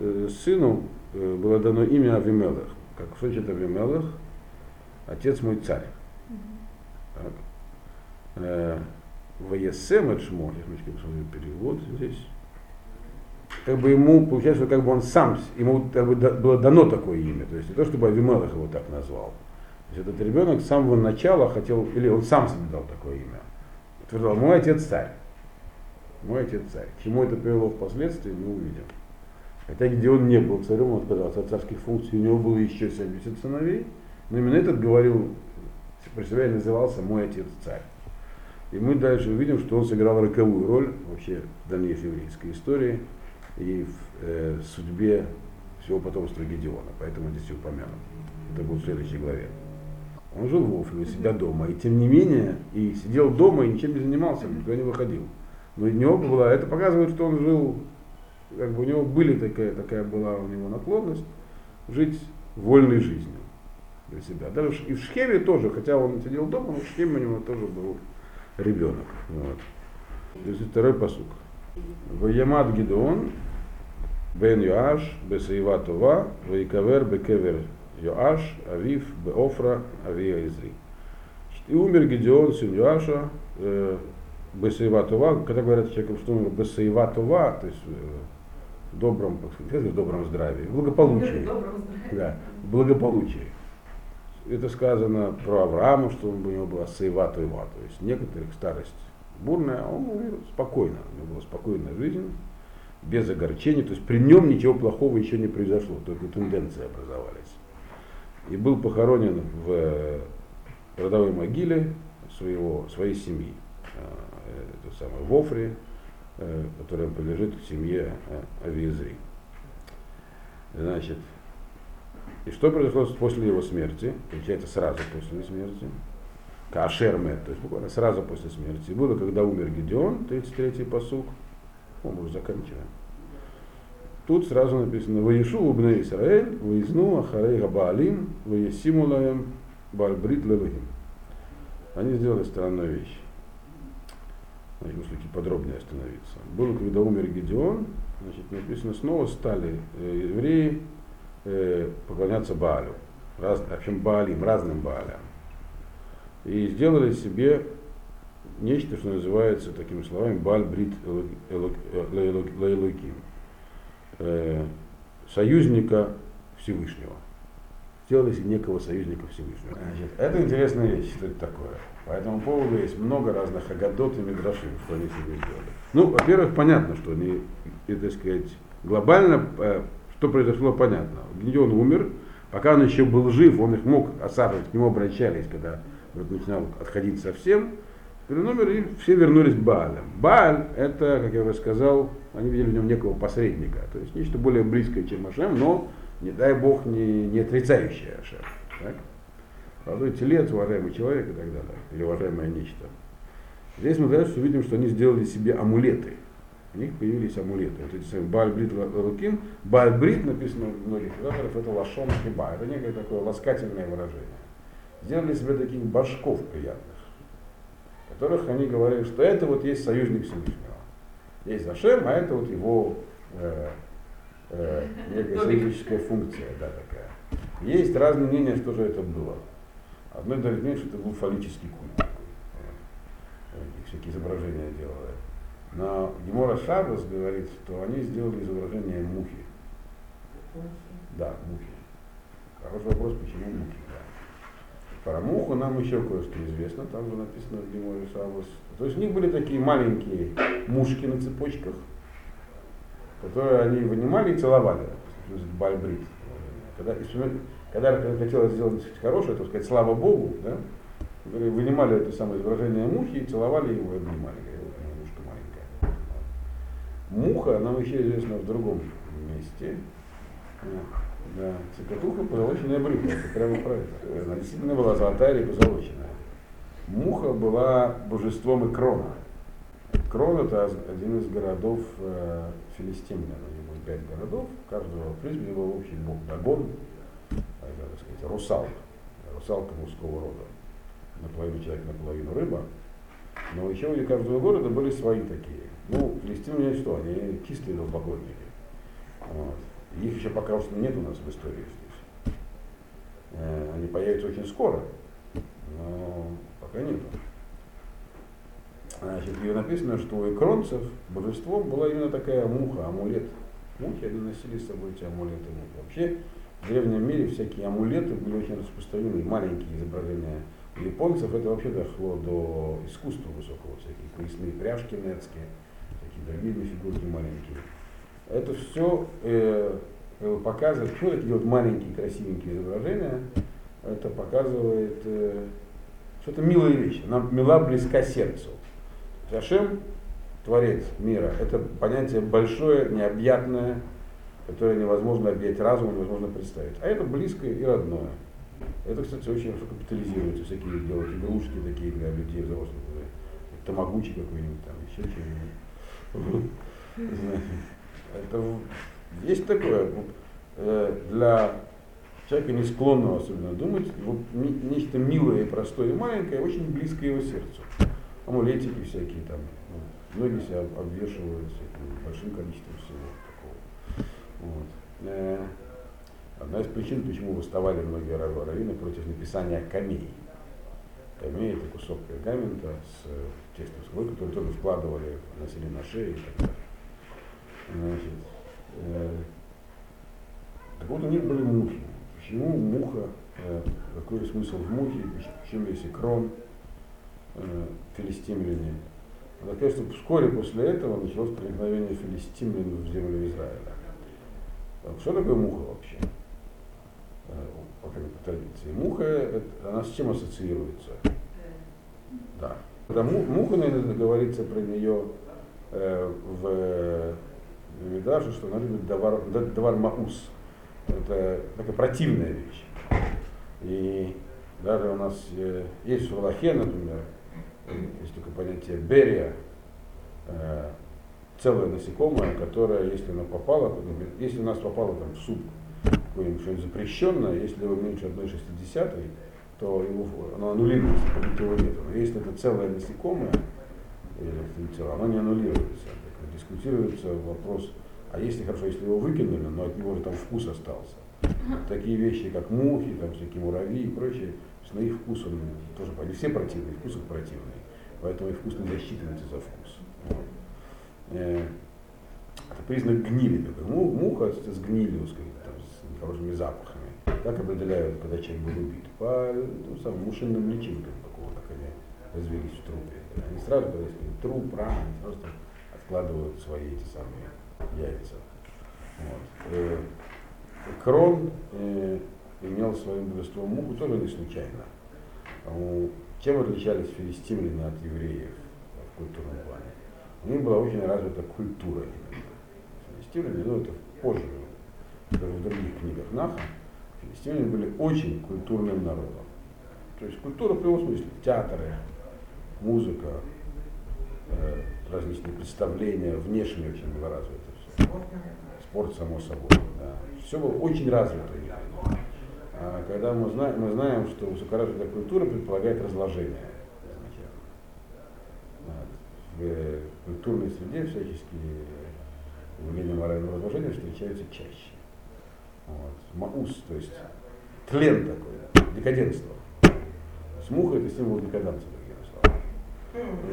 э, сыну э, было дано имя Авимелах. Как значит Авимелах? Отец мой царь. Э, Ваесем от Шмо, я посмотрю перевод здесь. Как бы ему, получается, как бы он сам, ему как бы было дано такое имя. То есть не то, чтобы Авимелах его так назвал. То есть этот ребенок с самого начала хотел, или он сам себе дал такое имя. Утверждал, мой отец царь. Мой отец царь. К чему это привело впоследствии, мы увидим. Хотя где он не был царем, он отказался от царских функций, у него было еще 70 сыновей, но именно этот говорил, про себя и назывался мой отец царь. И мы дальше увидим, что он сыграл роковую роль вообще в дальнейшей еврейской истории и в э, судьбе всего потомства Гедеона. Поэтому здесь упомянут. Это будет в следующей главе. Он жил в Офле у себя дома, и тем не менее, и сидел дома и ничем не занимался, никуда не выходил. Но у него была, это показывает, что он жил, как бы у него были такая, такая была у него наклонность жить вольной жизнью для себя. Даже и в Шхеме тоже, хотя он сидел дома, но в Шхеме у него тоже был ребенок. Вот. То есть второй посук. Ваямад Гидеон, Бен Йоаш, Бесаива Това, Ваикавер, Бекевер Йоаш, Авив, Беофра, Авия Изри. И умер Гедеон, сын Йоаша, э, Бесаива Това, когда говорят человеку, что умер Бесаива Това, то есть в добром, в добром здравии, в благополучии. Да, в благополучии. Это сказано про Авраама, что у него была Саива Това, то есть некоторых старость бурная, а он умер спокойно, у него была спокойная жизнь, без огорчений, то есть при нем ничего плохого еще не произошло, только тенденции образовались. И был похоронен в родовой могиле своего, своей семьи, э, это самое, в Офре, э, которая принадлежит к семье э, Авиезри. Значит, и что произошло после его смерти? Получается, сразу после смерти. Кашермет, то есть буквально сразу после смерти. Было, когда умер Гедеон, 33-й посуг. О, мы уже заканчиваем. Тут сразу написано «Ваишу убне Исраэль, ваизну ахарей габаалим, ваесиму лаем бальбрит левахим». Они сделали странную вещь. Значит, нужно подробнее остановиться. Было, когда умер Гедеон, значит, написано, снова стали э, евреи э, поклоняться Баалю. Раз, в общем, Баалим, разным Баалям и сделали себе нечто, что называется такими словами Бальбрит Лейлуким, э, союзника Всевышнего. Сделали себе некого союзника Всевышнего. Значит, это интересная вещь, что это такое. По этому поводу есть много разных агадот и мидрашим, что они себе сделали. Ну, во-первых, понятно, что они, так сказать, глобально, э, что произошло, понятно. Гедеон умер, пока он еще был жив, он их мог осаживать, к нему обращались, когда вот начинал отходить совсем, номер и все вернулись к Баалям. Бааль это, как я уже сказал, они видели в нем некого посредника, то есть нечто более близкое, чем Ашем, но, не дай бог, не, не отрицающее Ашем. Так? Молодой телец, уважаемый человек и так далее, или уважаемое нечто. Здесь мы дальше увидим, что они сделали себе амулеты. У них появились амулеты. Вот эти самые Баальбрит Луким. Баальбрит написано в многих авторов, это лашон хиба. Это некое такое ласкательное выражение сделали себе таких башков приятных, которых они говорили, что это вот есть союзник Всевышнего. Есть Зашем, а это вот его э, э, некая союзническая функция, да, такая. Есть разные мнения, что же это было. Одно говорит мнение, что это был фаллический культ такой. Вот. всякие изображения делали. Но Гемора Шабас говорит, что они сделали изображение мухи. Да, мухи. Хороший вопрос, почему мухи. Про муху нам еще кое-что известно, там же написано в Геморе Шабус. То есть у них были такие маленькие мушки на цепочках, которые они вынимали и целовали, бальбрит. Когда, когда, хотелось сделать хорошее, то сказать, слава Богу, да, вынимали это самое изображение мухи и целовали его и обнимали. Мушка маленькая. Муха нам еще известна в другом месте. Да, цикатуха позолоченная брюха, это прямо про это. Она действительно была золотая или позолоченная. Муха была божеством Икрона. Крон это один из городов э, филистимлян. У него пять городов, каждого, принципе, был общий бог Дагон, это, так сказать, русал, русалка мужского рода. Наполовину человек, наполовину рыба. Но еще у каждого города были свои такие. Ну, филистимляне что? Они чистые идолопоклонники. Вот. Их еще пока что нет у нас в истории здесь. Э, они появятся очень скоро, но пока нет. Значит, и написано, что у икронцев божеством была именно такая муха, амулет. Мухи, они носили с собой эти амулеты. Вообще, в древнем мире всякие амулеты были очень распространены, маленькие изображения у японцев это вообще дошло до искусства высокого, всякие поясные пряжки нецкие, такие другие фигурки маленькие. Это все э, показывает, почему такие вот маленькие красивенькие изображения, это показывает, э, что это милая вещь, она мила, близка сердцу. Зашем, Творец мира, это понятие большое, необъятное, которое невозможно объять разумом, невозможно представить. А это близкое и родное. Это, кстати, очень хорошо капитализируется, всякие делают игрушки такие для людей взрослых, тамагучи какой-нибудь там, еще что-нибудь. Это есть такое. Э, для человека, не склонного особенно думать, вот нечто милое простое и маленькое, очень близко его сердцу. Амулетики всякие там. Многие себя обвешивают большим количеством всего такого. Вот. Э, Одна из причин, почему выставали многие раввины против написания камей. Камей это кусок пергамента с э, текстом слой, который тоже вкладывали, носили на шею и так далее. Значит, э, так вот у них были мухи. Почему муха, э, какой смысл в мухе, почему есть э, филистимляне. Надо сказать, что вскоре после этого началось проникновение филистимлян в землю Израиля. Что такое муха вообще? по традиции. Муха, она с чем ассоциируется? Да. Когда муха, наверное, говорится про нее э, в Медаже, что она любит давар, давар маус. Это такая противная вещь. И даже у нас э, есть в Аллахе, например, есть такое понятие берия, э, целое насекомое, которое, если оно попало, если у нас попало там в суп, какое-нибудь что-нибудь запрещенное, если его меньше 1,60, то его, оно аннулируется, как будто его нет. Но если это целое насекомое, или целое, оно не аннулируется. Дискутируется вопрос, а если хорошо, если его выкинули, но от него же там вкус остался. Такие вещи, как мухи, там всякие муравьи и прочее, на их вкус он тоже, они все противные, вкус их противный. Поэтому их вкус не засчитывается за вкус. Вот. Э, это признак гнили. Муха с гнилью, сказать, хорошими запахами. Как определяют, когда человек был убит? По ну, самым мушинным личинкам, какого как они развелись в трупе. Они сразу, когда есть труп, ран, они сразу откладывают свои эти самые яйца. Вот. Э, Крон э, имел своим божеством муху тоже не случайно. Чем отличались филистимляне от евреев в культурном плане? У них была очень развита культура. Филистимляне, ну это позже даже в других книгах Наха, филистимляне были очень культурным народом. То есть культура в прямом смысле, театры, музыка, э, различные представления, внешне очень было развито все. Спорт, само собой. Да. Все было очень развито. А когда мы знаем, мы знаем, что высокоразвитая культура предполагает разложение в культурной среде всяческие явления морального разложения встречаются чаще. Вот. Маус, то есть тлен такой, декаденство. Смуха это символ декаданса, другими словами.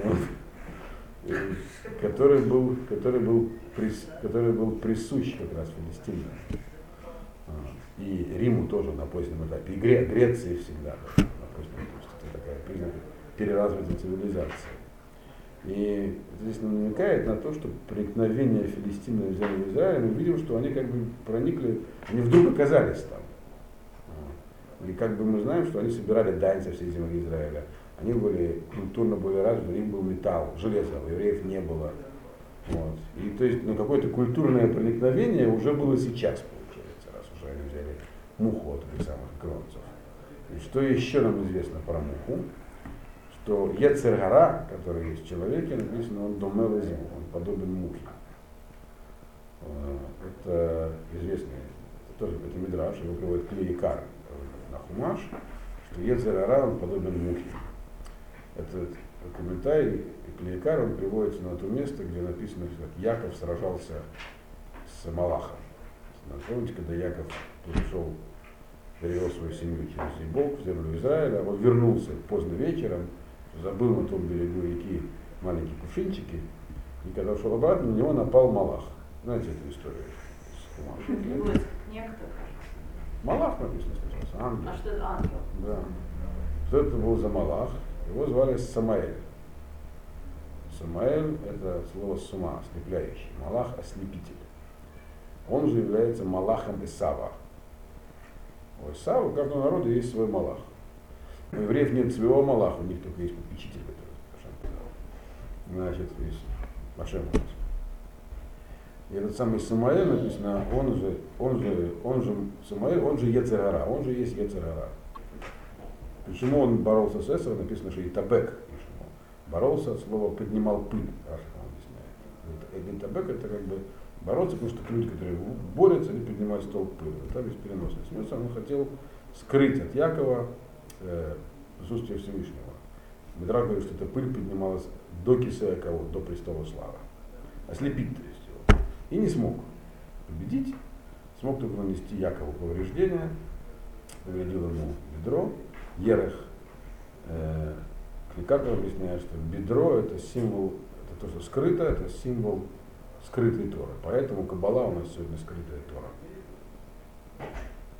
Вот. Который был, который, был, который был присущ как раз Филистиму. И Риму тоже на позднем этапе, и Гре, Греции всегда на позднем этапе. Это такая признак переразвитой цивилизации. И здесь намекает на то, что проникновение Филистимы в землю Израиля, мы видим, что они как бы проникли, они вдруг оказались там. И как бы мы знаем, что они собирали дань со всей земли Израиля. Они были культурно более развиты, у них был металл, железо, у евреев не было. Вот. И то есть ну, какое-то культурное проникновение уже было сейчас, получается, уже они взяли муху от этих самых кронцев. И что еще нам известно про муху? что Ецергара, который есть в человеке, написано, он домел он подобен мухе. Э, это известный, это тоже это Мидраш, его приводит Клеикар на Хумаш, что Ецергара, он подобен мухе. Этот комментарий Клеикар, он приводится на то место, где написано, что Яков сражался с Малахом, Помните, когда Яков пришел, перевел свою семью через Ибок в землю Израиля, а вот вернулся поздно вечером, забыл на том берегу реки маленькие кувшинчики, и когда ушел обратно, на него напал Малах. Знаете эту историю? Некто, Малах написано сейчас, ангел. А что это ангел? Да. Что это был за Малах? Его звали Самаэль. Самаэль – это слово сума, ослепляющий. Малах – ослепитель. Он же является Малахом Исава. У Исава, у каждого народа есть свой Малах. У евреев нет своего Малаха, у них только есть попечитель, который Ашем. Значит, есть Ашем. И этот самый Самаэль написано, он же, он же, он же Самаэль, он же Ецерара, он же есть Ецерара. Почему он боролся с Эсером, написано, что и Табек боролся от слова поднимал пыль, Раша объясняет. Табек это как бы бороться, потому что люди, которые борются, они поднимают стол пыли. Это весь переносный смысл. Он хотел скрыть от Якова э, присутствие Всевышнего. Медрак говорит, что эта пыль поднималась до Кисея кого, до престола славы. Ослепить, то есть его. И не смог победить, смог только нанести Якову повреждения, повредил ему бедро, Ерех, э, Кликатор объясняет, что бедро это символ, это то, что скрыто, это символ скрытой Торы. Поэтому Кабала у нас сегодня скрытая Тора.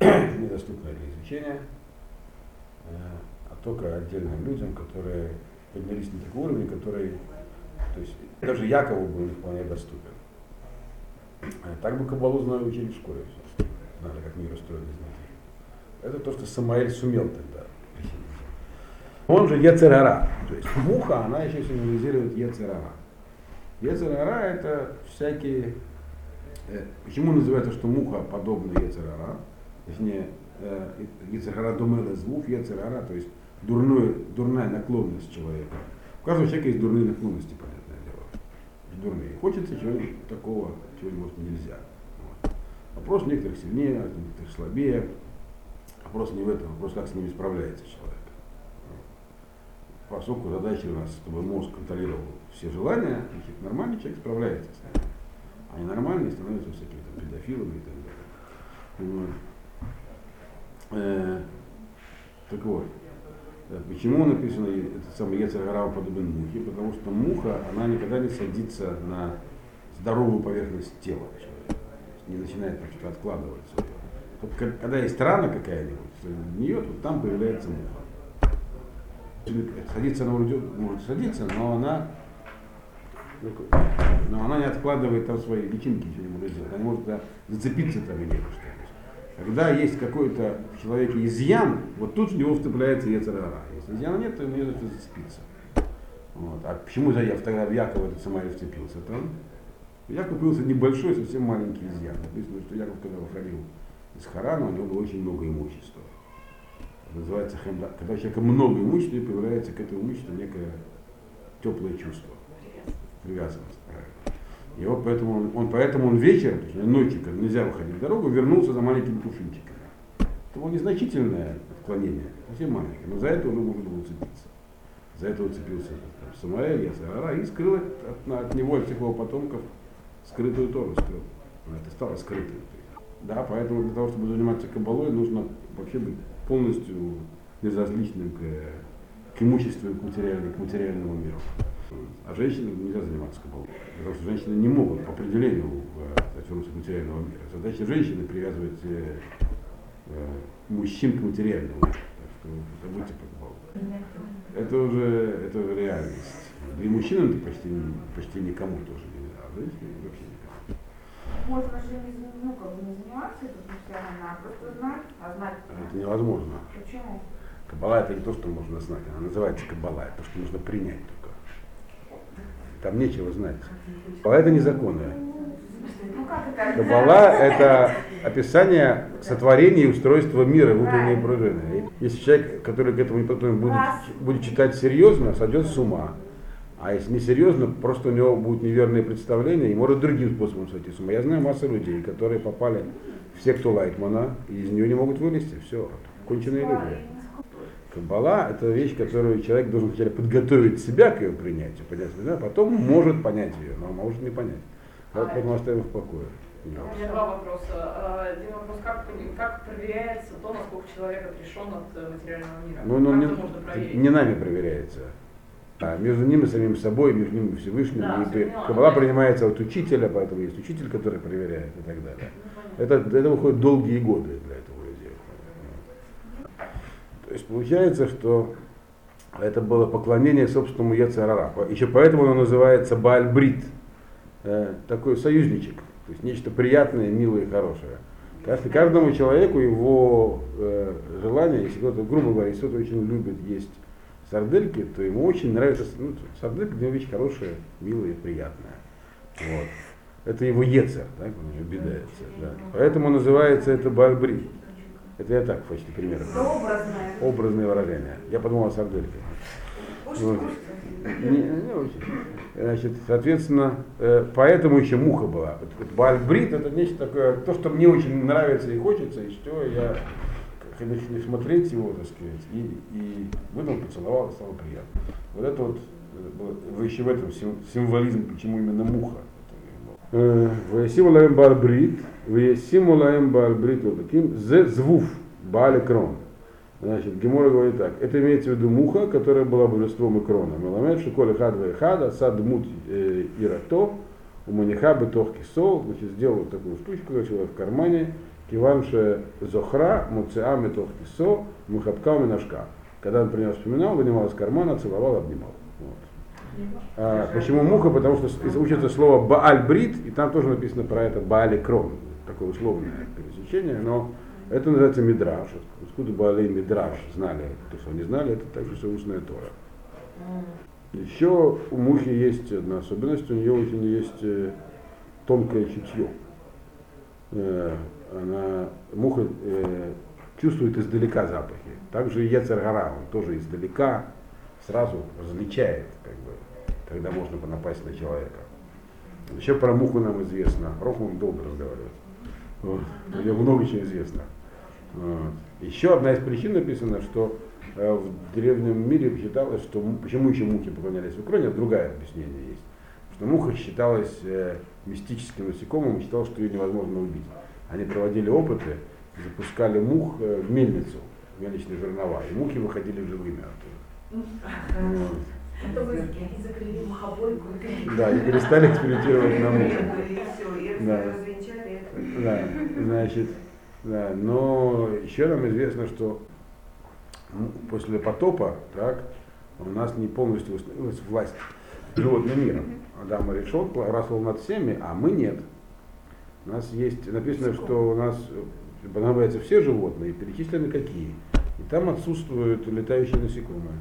Недоступная для изучения, э, а только отдельным людям, которые поднялись на такой уровень, который, то есть даже Якову был не вполне доступен. Э, так бы Кабалу знали учили в школе. Знали, как мир устроен изнутри. Это то, что Самаэль сумел тогда он же Ецерара. То есть муха, она еще символизирует Ецерара. Ецерара это всякие... Э, почему называется, что муха подобна Ецерара? Точнее, э, Ецерара думала звук Ецерара, то есть дурной, дурная наклонность человека. У каждого человека есть дурные наклонности, понятное дело. Дурные. Хочется чего-нибудь такого, чего может нельзя. Вопрос некоторых сильнее, некоторых слабее. Вопрос не в этом, вопрос как с ними справляется человек поскольку задача у нас, чтобы мозг контролировал все желания, значит, нормальный человек справляется с ними. А ненормальный становится всякими там, педофилами и так далее. Вот. Э, так вот, э, почему написано этот самый Ецаргарава подобен мухе? Потому что муха, она никогда не садится на здоровую поверхность тела человека. Не начинает там что-то когда есть рана какая-нибудь, в нее, вот там появляется муха садиться она вроде может садиться, но она но она не откладывает там свои личинки, ничего не может сделать. Она может зацепиться там и не что Когда есть какой-то в человеке изъян, вот тут в него вцепляется Ецарара. Если изъяна нет, то ему не за зацепиться. Вот. А почему же я тогда в Якова этот Самарий вцепился? Там Яков купился небольшой, совсем маленький изъян. Написано, что Яков, когда выходил из Харана, у него было очень много имущества называется хемда. Когда у человека много имущества, появляется к этому имуществу некое теплое чувство, привязанность. И вот поэтому он, он, поэтому он вечером, ночью, когда нельзя выходить в дорогу, вернулся за маленькими кувшинчиками. Это было незначительное отклонение, совсем маленькое, но за это уже можно было уцепиться. За это уцепился там, Самаэль, Ясарара и скрыл от, от, от него, от всех его потомков, скрытую Тору скрыл. Это стало скрытым. Да, поэтому для того, чтобы заниматься кабалой, нужно вообще быть полностью безразличным к, к имуществу, к, материальному, к материальному миру. А женщинам нельзя заниматься кабалой, потому что женщины не могут по определению вернуться к материального мира. Задача женщины привязывать э, э, мужчин к материальному. Так что забудьте про кабалу. Это уже, это уже реальность. Да и мужчинам это почти, почти никому тоже нельзя, а женщинам вообще никому. Можно же ну, как бы не заниматься этим постоянно, а просто знать, а знать. Это невозможно. Почему? Кабала это не то, что можно знать, она называется кабала, это то, что нужно принять. Там нечего знать. Кабала это не законы. Ну, Кабала это описание сотворения и устройства мира, внутренней пружины. Если человек, который к этому потом будет, будет читать серьезно, сойдет с ума. А если несерьезно, просто у него будут неверные представления и может другим способом сойти с ума. Я знаю массу людей, которые попали в секту Лайтмана и из нее не могут вылезти. Все, конченые люди. Каббала – это вещь, которую человек должен вначале подготовить себя к ее принятию, понять, да, потом может понять ее, но может не понять. А, поэтому оставим в покое. У меня два вопроса. А, как, как проверяется то, насколько человек отрешен от э, материального мира? Ну, ну, не, не нами проверяется. А между ним и самим собой, между ним и Всевышним. Да, и при-. Кабала принимается от учителя, поэтому есть учитель, который проверяет и так далее. Ну, понятно. Это, это выходит долгие годы для этого. То есть получается, что это было поклонение собственному Яцерара. Еще поэтому оно называется Баальбрит. Э, такой союзничек. То есть нечто приятное, милое и хорошее. Каждый- каждому человеку его э, желание, если кто-то, грубо говоря, если кто-то очень любит есть сардельки, то ему очень нравится, ну, сарделька для него вещь хорошая, милая и приятная. Вот. Это его ецер, так, он же бедается. Да. Поэтому называется это бальбри. Это я так в качестве примера. Образное. Образное выражение. Я подумал о сардельке. Вот. Не, не очень. Значит, соответственно, э, поэтому еще муха была. Баальбрит это нечто такое, то, что мне очень нравится и хочется, и что я начну смотреть его, так сказать, и, и выдал, поцеловал, стало приятно. Вот это вот, э, еще в этом сим- символизм, почему именно муха. Ваясиму лаем барбрит, ваясиму лаем барбрит, вот таким, зе звуф, баали крон. Значит, Гемора говорит так, это имеется в виду муха, которая была божеством Икрона. Меламед шиколи хадва и хада, сад мут э, ирато, у маниха бетох кисол, значит, сделал вот такую штучку, зачем в кармане, киванше зохра, муцеа метох кисо, мухапка минашка. Когда он принес вспоминал, вынимал из кармана, целовал, обнимал. А, почему муха? Потому что учится слово Бааль Брит, и там тоже написано про это Баали Крон, такое условное пересечение, но это называется Мидраж. Откуда Баали и Мидраж знали, то, что они знали, это также все устная Тора. Еще у мухи есть одна особенность, у нее очень есть э, тонкое чутье. Э, она, муха э, чувствует издалека запахи. Также и Ецергара, он тоже издалека сразу различает, как бы, когда можно напасть на человека. Еще про муху нам известно. Рохман долго разговаривает. Вот. У него много чего известно. Вот. Еще одна из причин написана, что э, в древнем мире считалось, что му- почему еще мухи поклонялись в Украине, другое объяснение есть. Что муха считалась э, мистическим насекомым считалось, что ее невозможно убить. Они проводили опыты, запускали мух э, в мельницу, в мельничные жернова, и мухи выходили живыми оттуда. Вот. Закрыли мухобойку. Да, и перестали экспериментировать на и Да. Да, значит, да, но еще нам известно, что м, после потопа, так, у нас не полностью установилась власть животным миром. Адам решил, расл над всеми, а мы нет. У нас есть, написано, что у нас э, подразумеваются все животные, перечислены какие. И там отсутствуют летающие насекомые.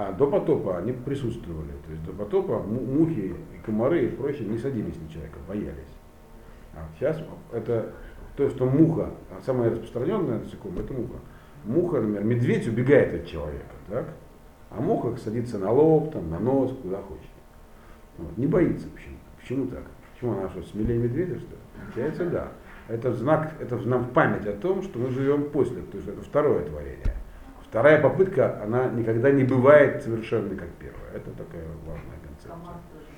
А до потопа они присутствовали. То есть до потопа му- мухи и комары и прочее не садились на человека, боялись. А сейчас это то, что муха, а самая распространенная насекомая, это муха. Муха, например, медведь убегает от человека, так? А муха садится на лоб, там, на нос, куда хочет. Вот. Не боится почему. Почему так? Почему она что, смелее медведя, что ли? Получается, да. Это знак, это нам память о том, что мы живем после, то есть это второе творение. Вторая попытка, она никогда не бывает совершенной, как первая. Это такая важная концепция.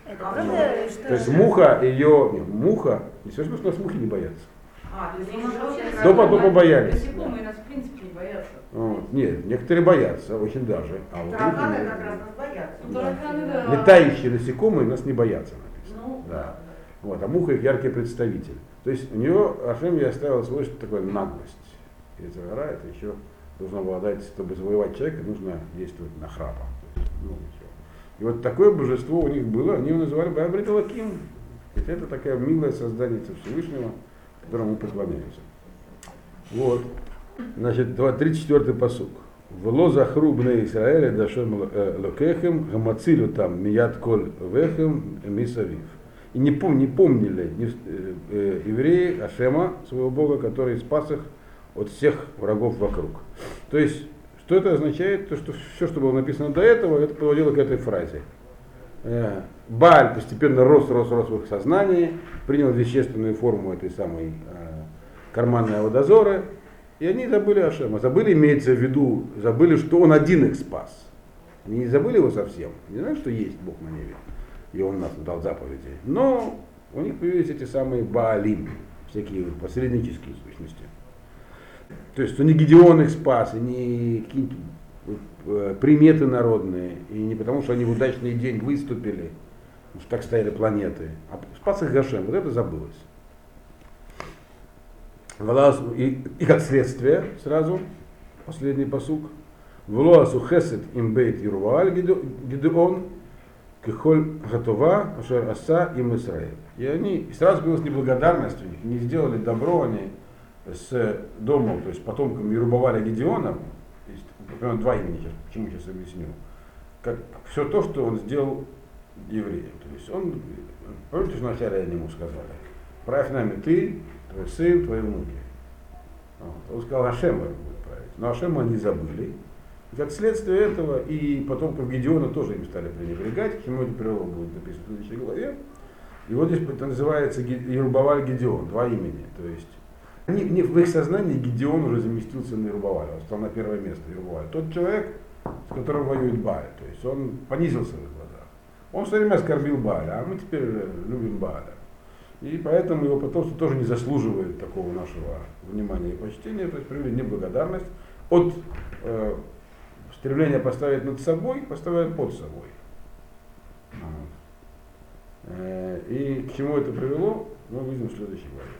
Это правда, что То есть муха, ее, нет, муха, не смешно, что нас мухи не боятся. А, то Ну, До потопа боялись. Насекомые нас в принципе не боятся. Вот. Нет, некоторые боятся, очень даже. А вот Тараканы как раз нас боятся. Ну, тараканы, да. летающие насекомые нас не боятся, написано. Ну, Да. Вот, а муха их яркий представитель. То есть у нее Ашем ей оставил свойство такое наглость. И это еще должно обладать, чтобы завоевать человека, нужно действовать на храпа. Чего. И вот такое божество у них было, они его называли Бабриталаким. То есть это такое милое создание Всевышнего, которому поклоняются. Вот. Значит, 34-й посук. Вело захру бне Исраэля дашем э, локехем, гамацилю там мият коль вехем мисавив. И не, пом, не помнили э, э, евреи Ашема, своего Бога, который спас их от всех врагов вокруг. То есть, что это означает? То, что все, что было написано до этого, это приводило к этой фразе. Э, Бааль постепенно рос, рос, рос в их сознании, принял вещественную форму этой самой э, карманной водозоры, и они забыли Ашема. Забыли, имеется в виду, забыли, что он один их спас. Они не забыли его совсем. Не знают, что есть Бог на небе. И он нас дал заповеди. Но у них появились эти самые Баалим, всякие посреднические сущности. То есть, что не Гедеон их спас, и не э, приметы народные, и не потому, что они в удачный день выступили, потому что так стояли планеты, а спас их Гашем, вот это забылось. И, и как следствие сразу, последний посук, Влоасу хесед имбейт Ирвааль Гидеон, Кихоль Гатова, Ашер Аса и Израиль. И они, и сразу появилась неблагодарность у них, не сделали добро они с домом, то есть потомком Ерубаваля Гедеона, есть, например, два имени сейчас, почему сейчас объясню, как все то, что он сделал евреям. То есть он, помните, что вначале они ему сказали, правь нами ты, твой сын, твои внуки. Он сказал, Ашема будет править. Но Ашема они забыли. И как следствие этого, и потомков Гедеона тоже им стали пренебрегать, к чему это привело, будет написано в следующей главе. И вот здесь это называется Ерубаваль Гедеон, два имени. То есть они, не, в их сознании Гедеон уже заместился на Ерубаваля, он стал на первое место Ерубаваля. Тот человек, с которым воюет Баль, то есть он понизился в их глазах. Он все время оскорбил Баля, а мы теперь любим Баля. И поэтому его потомство тоже не заслуживает такого нашего внимания и почтения, то есть проявили неблагодарность от э, стремления поставить над собой, поставляют под собой. Вот. Э, И к чему это привело, мы увидим в следующей главе.